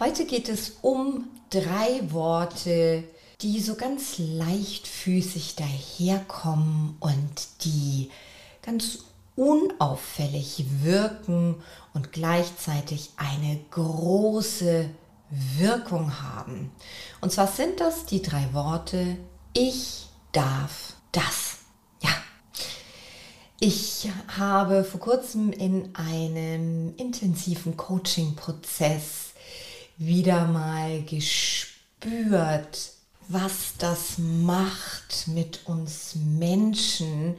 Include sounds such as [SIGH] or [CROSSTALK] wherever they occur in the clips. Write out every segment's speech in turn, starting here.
Heute geht es um drei Worte, die so ganz leichtfüßig daherkommen und die ganz unauffällig wirken und gleichzeitig eine große Wirkung haben. Und zwar sind das die drei Worte Ich darf das. Ja. Ich habe vor kurzem in einem intensiven Coaching-Prozess wieder mal gespürt, was das macht mit uns Menschen,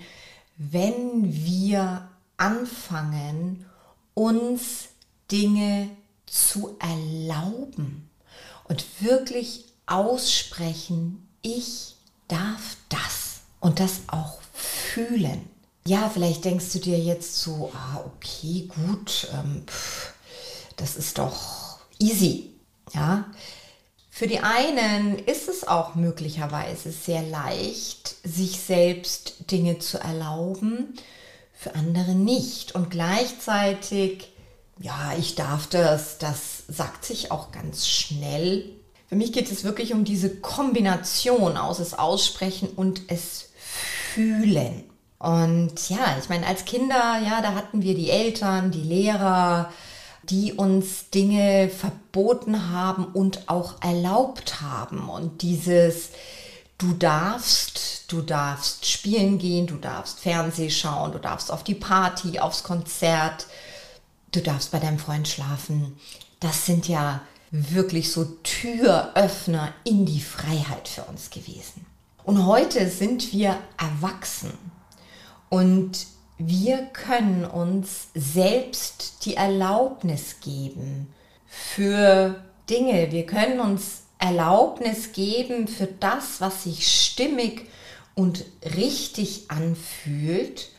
wenn wir anfangen, uns Dinge zu erlauben und wirklich aussprechen, ich darf das und das auch fühlen. Ja, vielleicht denkst du dir jetzt so, ah, okay, gut, ähm, pff, das ist doch easy. Ja, für die einen ist es auch möglicherweise sehr leicht, sich selbst Dinge zu erlauben, für andere nicht. Und gleichzeitig, ja, ich darf das, das sagt sich auch ganz schnell. Für mich geht es wirklich um diese Kombination aus es aussprechen und es fühlen. Und ja, ich meine, als Kinder, ja, da hatten wir die Eltern, die Lehrer, die uns Dinge verboten haben und auch erlaubt haben. Und dieses, du darfst, du darfst spielen gehen, du darfst Fernseh schauen, du darfst auf die Party, aufs Konzert, du darfst bei deinem Freund schlafen. Das sind ja wirklich so Türöffner in die Freiheit für uns gewesen. Und heute sind wir erwachsen und wir können uns selbst die Erlaubnis geben für Dinge. Wir können uns Erlaubnis geben für das, was sich stimmig und richtig anfühlt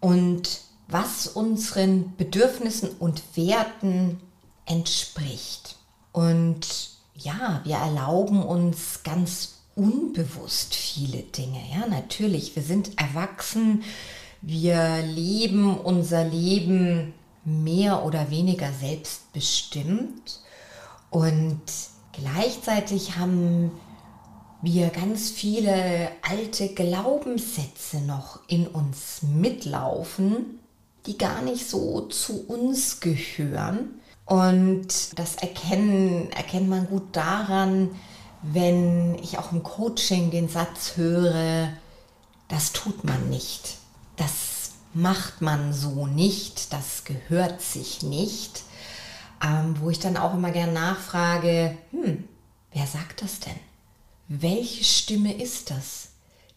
und was unseren Bedürfnissen und Werten entspricht. Und ja, wir erlauben uns ganz unbewusst viele Dinge. Ja, natürlich, wir sind erwachsen, wir leben unser Leben mehr oder weniger selbstbestimmt und gleichzeitig haben wir ganz viele alte Glaubenssätze noch in uns mitlaufen, die gar nicht so zu uns gehören. Und das erkennen, erkennt man gut daran, wenn ich auch im Coaching den Satz höre, das tut man nicht, das macht man so nicht, das gehört sich nicht, ähm, wo ich dann auch immer gern nachfrage, hm, wer sagt das denn? Welche Stimme ist das,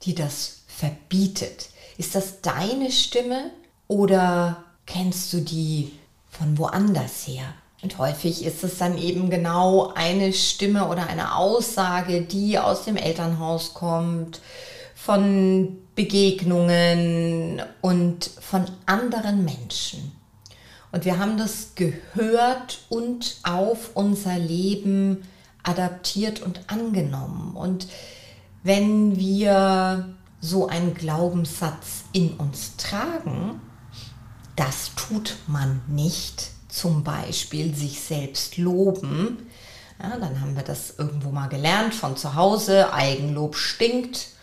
die das verbietet? Ist das deine Stimme oder kennst du die von woanders her? Und häufig ist es dann eben genau eine Stimme oder eine Aussage, die aus dem Elternhaus kommt, von Begegnungen und von anderen Menschen. Und wir haben das gehört und auf unser Leben adaptiert und angenommen. Und wenn wir so einen Glaubenssatz in uns tragen, das tut man nicht, zum Beispiel sich selbst loben. Ja, dann haben wir das irgendwo mal gelernt von zu Hause. Eigenlob stinkt.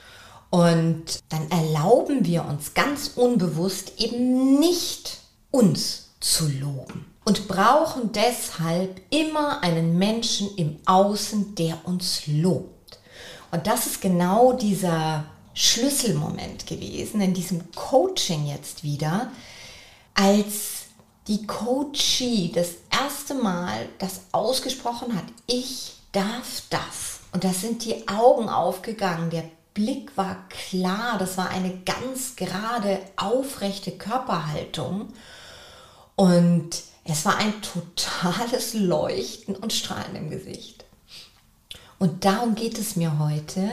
Und dann erlauben wir uns ganz unbewusst eben nicht uns zu loben und brauchen deshalb immer einen Menschen im Außen, der uns lobt. Und das ist genau dieser Schlüsselmoment gewesen in diesem Coaching jetzt wieder, als die Coachie das erste Mal das ausgesprochen hat, ich darf das. Und da sind die Augen aufgegangen, der Blick war klar, das war eine ganz gerade, aufrechte Körperhaltung. Und es war ein totales Leuchten und Strahlen im Gesicht. Und darum geht es mir heute,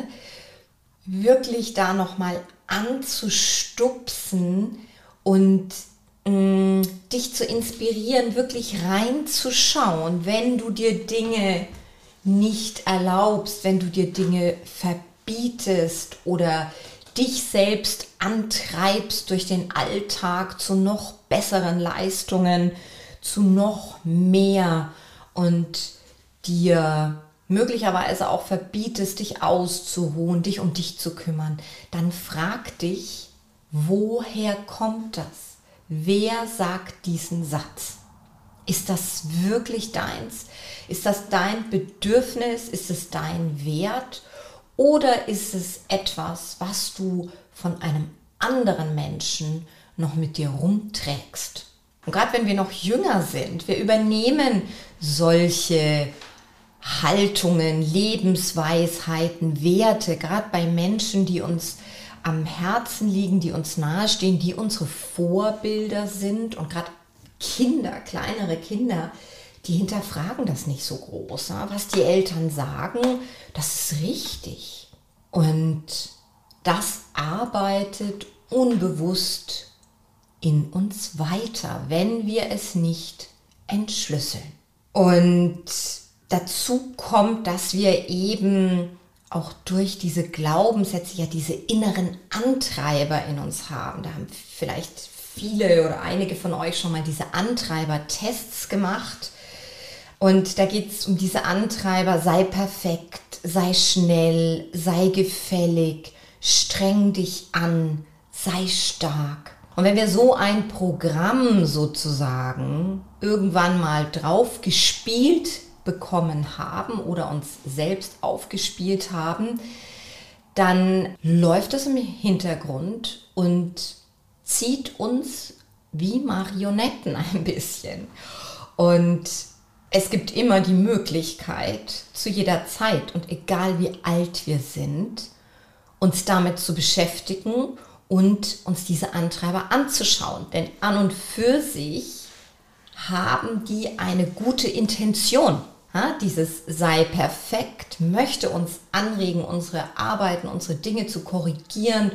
wirklich da nochmal anzustupsen und mh, mm, dich zu inspirieren, wirklich reinzuschauen, wenn du dir Dinge nicht erlaubst, wenn du dir Dinge verbietest oder dich selbst antreibst durch den Alltag zu noch besseren Leistungen, zu noch mehr und dir möglicherweise auch verbietest, dich auszuruhen, dich um dich zu kümmern, dann frag dich, woher kommt das? Wer sagt diesen Satz? Ist das wirklich deins? Ist das dein Bedürfnis? Ist es dein Wert? Oder ist es etwas, was du von einem anderen Menschen noch mit dir rumträgst? Und gerade wenn wir noch jünger sind, wir übernehmen solche Haltungen, Lebensweisheiten, Werte, gerade bei Menschen, die uns am Herzen liegen, die uns nahestehen, die unsere Vorbilder sind und gerade Kinder, kleinere Kinder, die hinterfragen das nicht so groß. Was die Eltern sagen, das ist richtig. Und das arbeitet unbewusst in uns weiter, wenn wir es nicht entschlüsseln. Und dazu kommt, dass wir eben auch durch diese Glaubenssätze ja diese inneren Antreiber in uns haben. Da haben vielleicht viele oder einige von euch schon mal diese Antreiber-Tests gemacht. Und da geht es um diese Antreiber, sei perfekt, sei schnell, sei gefällig, streng dich an, sei stark. Und wenn wir so ein Programm sozusagen irgendwann mal drauf gespielt bekommen haben oder uns selbst aufgespielt haben, dann läuft es im Hintergrund und zieht uns wie Marionetten ein bisschen. Und es gibt immer die Möglichkeit, zu jeder Zeit und egal wie alt wir sind, uns damit zu beschäftigen und uns diese Antreiber anzuschauen. Denn an und für sich haben die eine gute Intention. Ja, dieses sei perfekt möchte uns anregen, unsere Arbeiten, unsere Dinge zu korrigieren,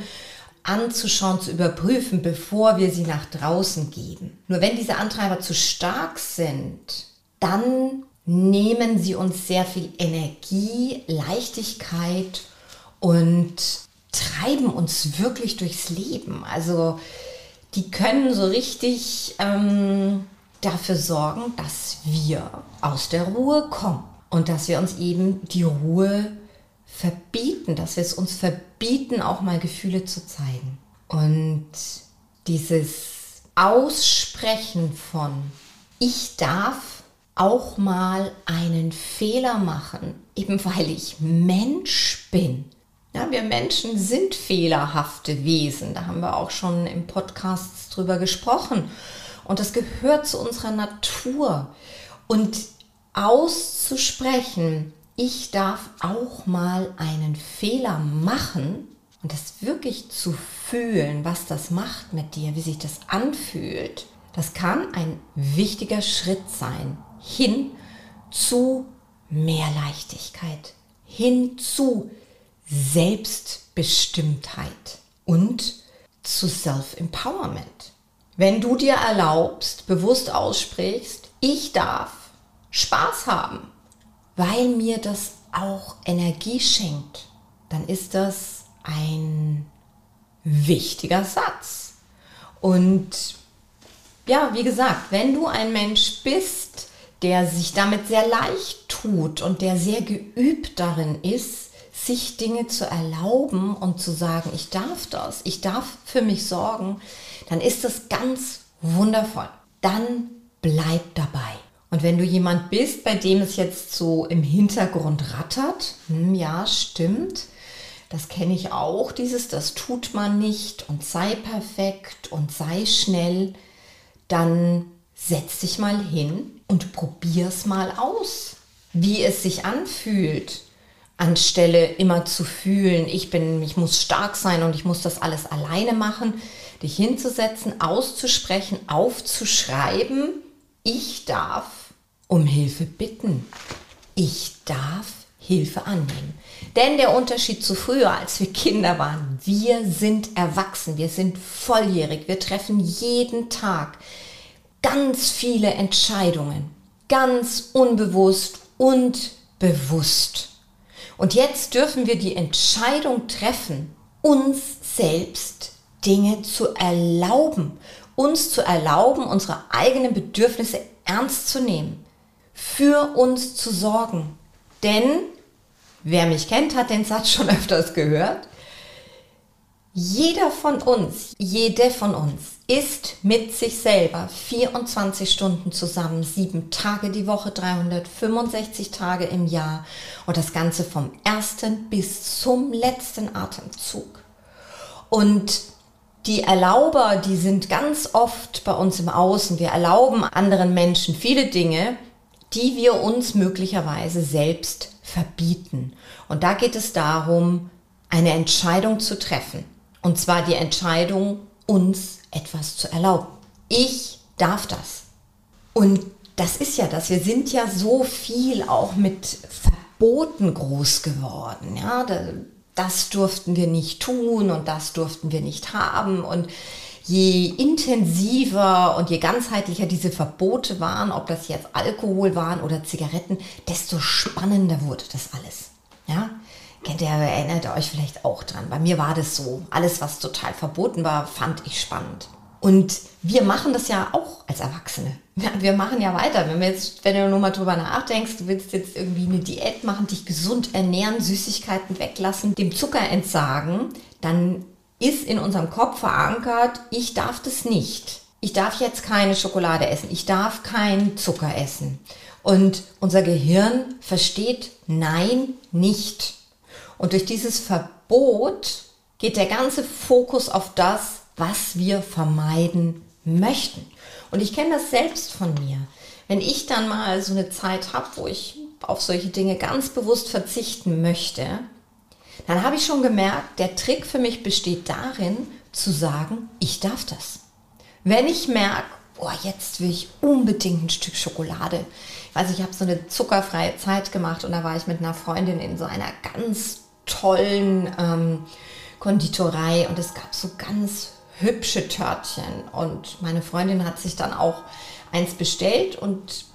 anzuschauen, zu überprüfen, bevor wir sie nach draußen geben. Nur wenn diese Antreiber zu stark sind, dann nehmen sie uns sehr viel Energie, Leichtigkeit und treiben uns wirklich durchs Leben. Also die können so richtig ähm, dafür sorgen, dass wir aus der Ruhe kommen und dass wir uns eben die Ruhe verbieten, dass wir es uns verbieten, auch mal Gefühle zu zeigen. Und dieses Aussprechen von ich darf auch mal einen Fehler machen, eben weil ich Mensch bin. Ja, wir Menschen sind fehlerhafte Wesen. Da haben wir auch schon im Podcast drüber gesprochen. Und das gehört zu unserer Natur. Und auszusprechen, ich darf auch mal einen Fehler machen und das wirklich zu fühlen, was das macht mit dir, wie sich das anfühlt, das kann ein wichtiger Schritt sein hin zu mehr Leichtigkeit, hin zu Selbstbestimmtheit und zu Self-Empowerment. Wenn du dir erlaubst, bewusst aussprichst, ich darf Spaß haben, weil mir das auch Energie schenkt, dann ist das ein wichtiger Satz. Und ja, wie gesagt, wenn du ein Mensch bist, der sich damit sehr leicht tut und der sehr geübt darin ist, sich Dinge zu erlauben und zu sagen, ich darf das, ich darf für mich sorgen, dann ist das ganz wundervoll. Dann bleib dabei. Und wenn du jemand bist, bei dem es jetzt so im Hintergrund rattert, hm, ja, stimmt, das kenne ich auch, dieses, das tut man nicht und sei perfekt und sei schnell, dann setz dich mal hin und probier's mal aus, wie es sich anfühlt, anstelle immer zu fühlen, ich bin, ich muss stark sein und ich muss das alles alleine machen, dich hinzusetzen, auszusprechen, aufzuschreiben, ich darf um Hilfe bitten. Ich darf Hilfe annehmen. Denn der Unterschied zu früher, als wir Kinder waren, wir sind erwachsen, wir sind volljährig, wir treffen jeden Tag ganz viele Entscheidungen, ganz unbewusst und bewusst. Und jetzt dürfen wir die Entscheidung treffen, uns selbst Dinge zu erlauben, uns zu erlauben, unsere eigenen Bedürfnisse ernst zu nehmen, für uns zu sorgen. Denn, wer mich kennt, hat den Satz schon [LAUGHS] öfters gehört, jeder von uns, jede von uns ist mit sich selber 24 Stunden zusammen, sieben Tage die Woche, 365 Tage im Jahr und das Ganze vom ersten bis zum letzten Atemzug. Und die Erlauber, die sind ganz oft bei uns im Außen. Wir erlauben anderen Menschen viele Dinge, die wir uns möglicherweise selbst verbieten. Und da geht es darum, eine Entscheidung zu treffen. Und zwar die Entscheidung, uns etwas zu erlauben. Ich darf das. Und das ist ja das. Wir sind ja so viel auch mit Verboten groß geworden. Ja, das durften wir nicht tun und das durften wir nicht haben. Und je intensiver und je ganzheitlicher diese Verbote waren, ob das jetzt Alkohol waren oder Zigaretten, desto spannender wurde das alles. Ihr, erinnert euch vielleicht auch dran. Bei mir war das so. Alles, was total verboten war, fand ich spannend. Und wir machen das ja auch als Erwachsene. [LAUGHS] Wir machen ja weiter. Wenn, wir jetzt, wenn du nur mal drüber nachdenkst, du willst jetzt irgendwie eine Diät machen, dich gesund ernähren, Süßigkeiten weglassen, dem Zucker entsagen, dann ist in unserem Kopf verankert, ich darf das nicht. Ich darf jetzt keine Schokolade essen. Ich darf keinen Zucker essen. Und unser Gehirn versteht Nein nicht. Und durch dieses Verbot geht der ganze Fokus auf das, was wir vermeiden möchten. Und ich kenne das selbst von mir. Wenn ich dann mal so eine Zeit habe, wo ich auf solche Dinge ganz bewusst verzichten möchte, dann habe ich schon gemerkt, der Trick für mich besteht darin, zu sagen, ich darf das. Wenn ich merke, oh, jetzt will ich unbedingt ein Stück Schokolade. Weiß, ich habe so eine zuckerfreie Zeit gemacht und da war ich mit einer Freundin in so einer ganz tollen ähm, Konditorei und es gab so ganz hübsche Törtchen und meine Freundin hat sich dann auch eins bestellt und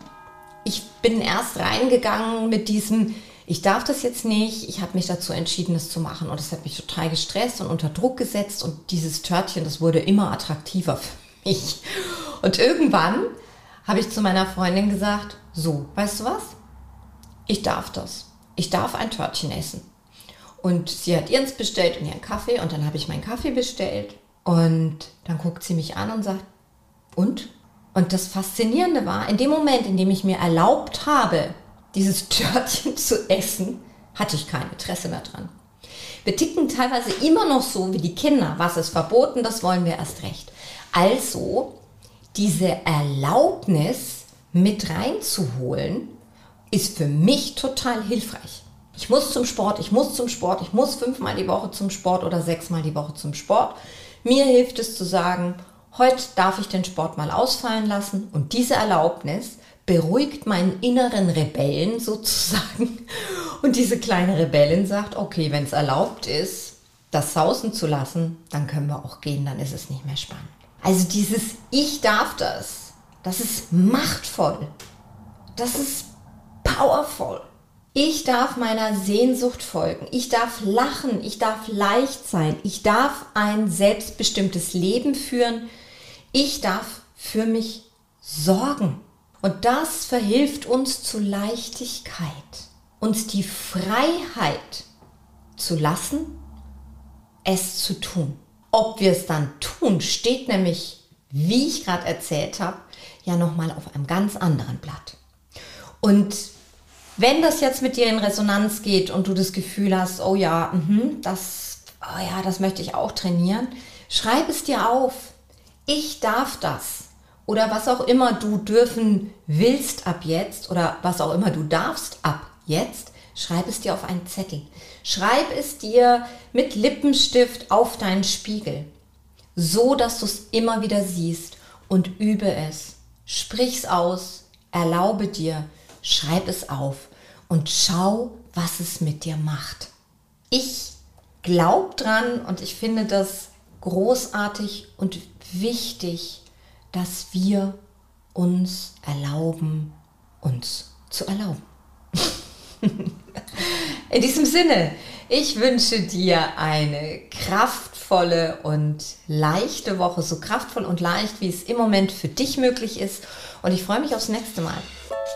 ich bin erst reingegangen mit diesem, ich darf das jetzt nicht, ich habe mich dazu entschieden, das zu machen und das hat mich total gestresst und unter Druck gesetzt und dieses Törtchen, das wurde immer attraktiver [LAUGHS] für mich. Und irgendwann habe ich zu meiner Freundin gesagt, so, weißt du was? Ich darf das. Ich darf ein Törtchen essen. Und sie hat ihrens bestellt und ihren Kaffee und dann habe ich meinen Kaffee bestellt und dann guckt sie mich an und sagt, und? Und das Faszinierende war, in dem Moment, in dem ich mir erlaubt habe, dieses [LAUGHS] Törtchen zu essen, hatte ich kein Interesse mehr dran. Wir ticken teilweise immer noch so wie die Kinder. Was ist verboten, das wollen wir erst recht. Also, diese Erlaubnis mit reinzuholen, ist für mich total hilfreich. Ich muss zum Sport, ich muss zum Sport, ich muss fünfmal die Woche zum Sport oder sechsmal die Woche zum Sport. Mir hilft es zu sagen, heute darf ich den Sport mal ausfallen lassen und diese Erlaubnis beruhigt meinen inneren Rebellen [LAUGHS] sozusagen. Und diese kleine Rebellin sagt, okay, wenn es erlaubt ist, das sausen zu lassen, dann können wir auch gehen, dann ist es nicht mehr spannend. Also dieses Ich darf das, das ist machtvoll. Das ist powerful. Ich darf meiner Sehnsucht folgen. Ich darf lachen. Ich darf leicht sein. Ich darf ein selbstbestimmtes Leben führen. Ich darf für mich sorgen. Und das verhilft uns zu Leichtigkeit, uns die Freiheit zu lassen, es zu tun. Ob wir es dann tun, steht nämlich, wie ich gerade erzählt habe, ja nochmal auf einem ganz anderen Blatt. Und wenn das jetzt mit dir in Resonanz geht und du das Gefühl hast, oh ja, mh, das, oh ja, das möchte ich auch trainieren, schreib es dir auf. Ich darf das. Oder was auch immer du dürfen willst ab jetzt oder was auch immer du darfst ab jetzt, schreib es dir auf einen Zettel. Schreib es dir mit Lippenstift auf deinen Spiegel, so dass du es immer wieder siehst und übe es. Sprich's aus, erlaube dir, schreib es auf und schau, was es mit dir macht. Ich glaube dran und ich finde das großartig und wichtig, dass wir uns erlauben, uns zu erlauben. [LAUGHS] In diesem Sinne, ich wünsche dir eine kraftvolle und leichte Woche, so kraftvoll und leicht, wie es im Moment für dich möglich ist. Und ich freue mich aufs nächste Mal.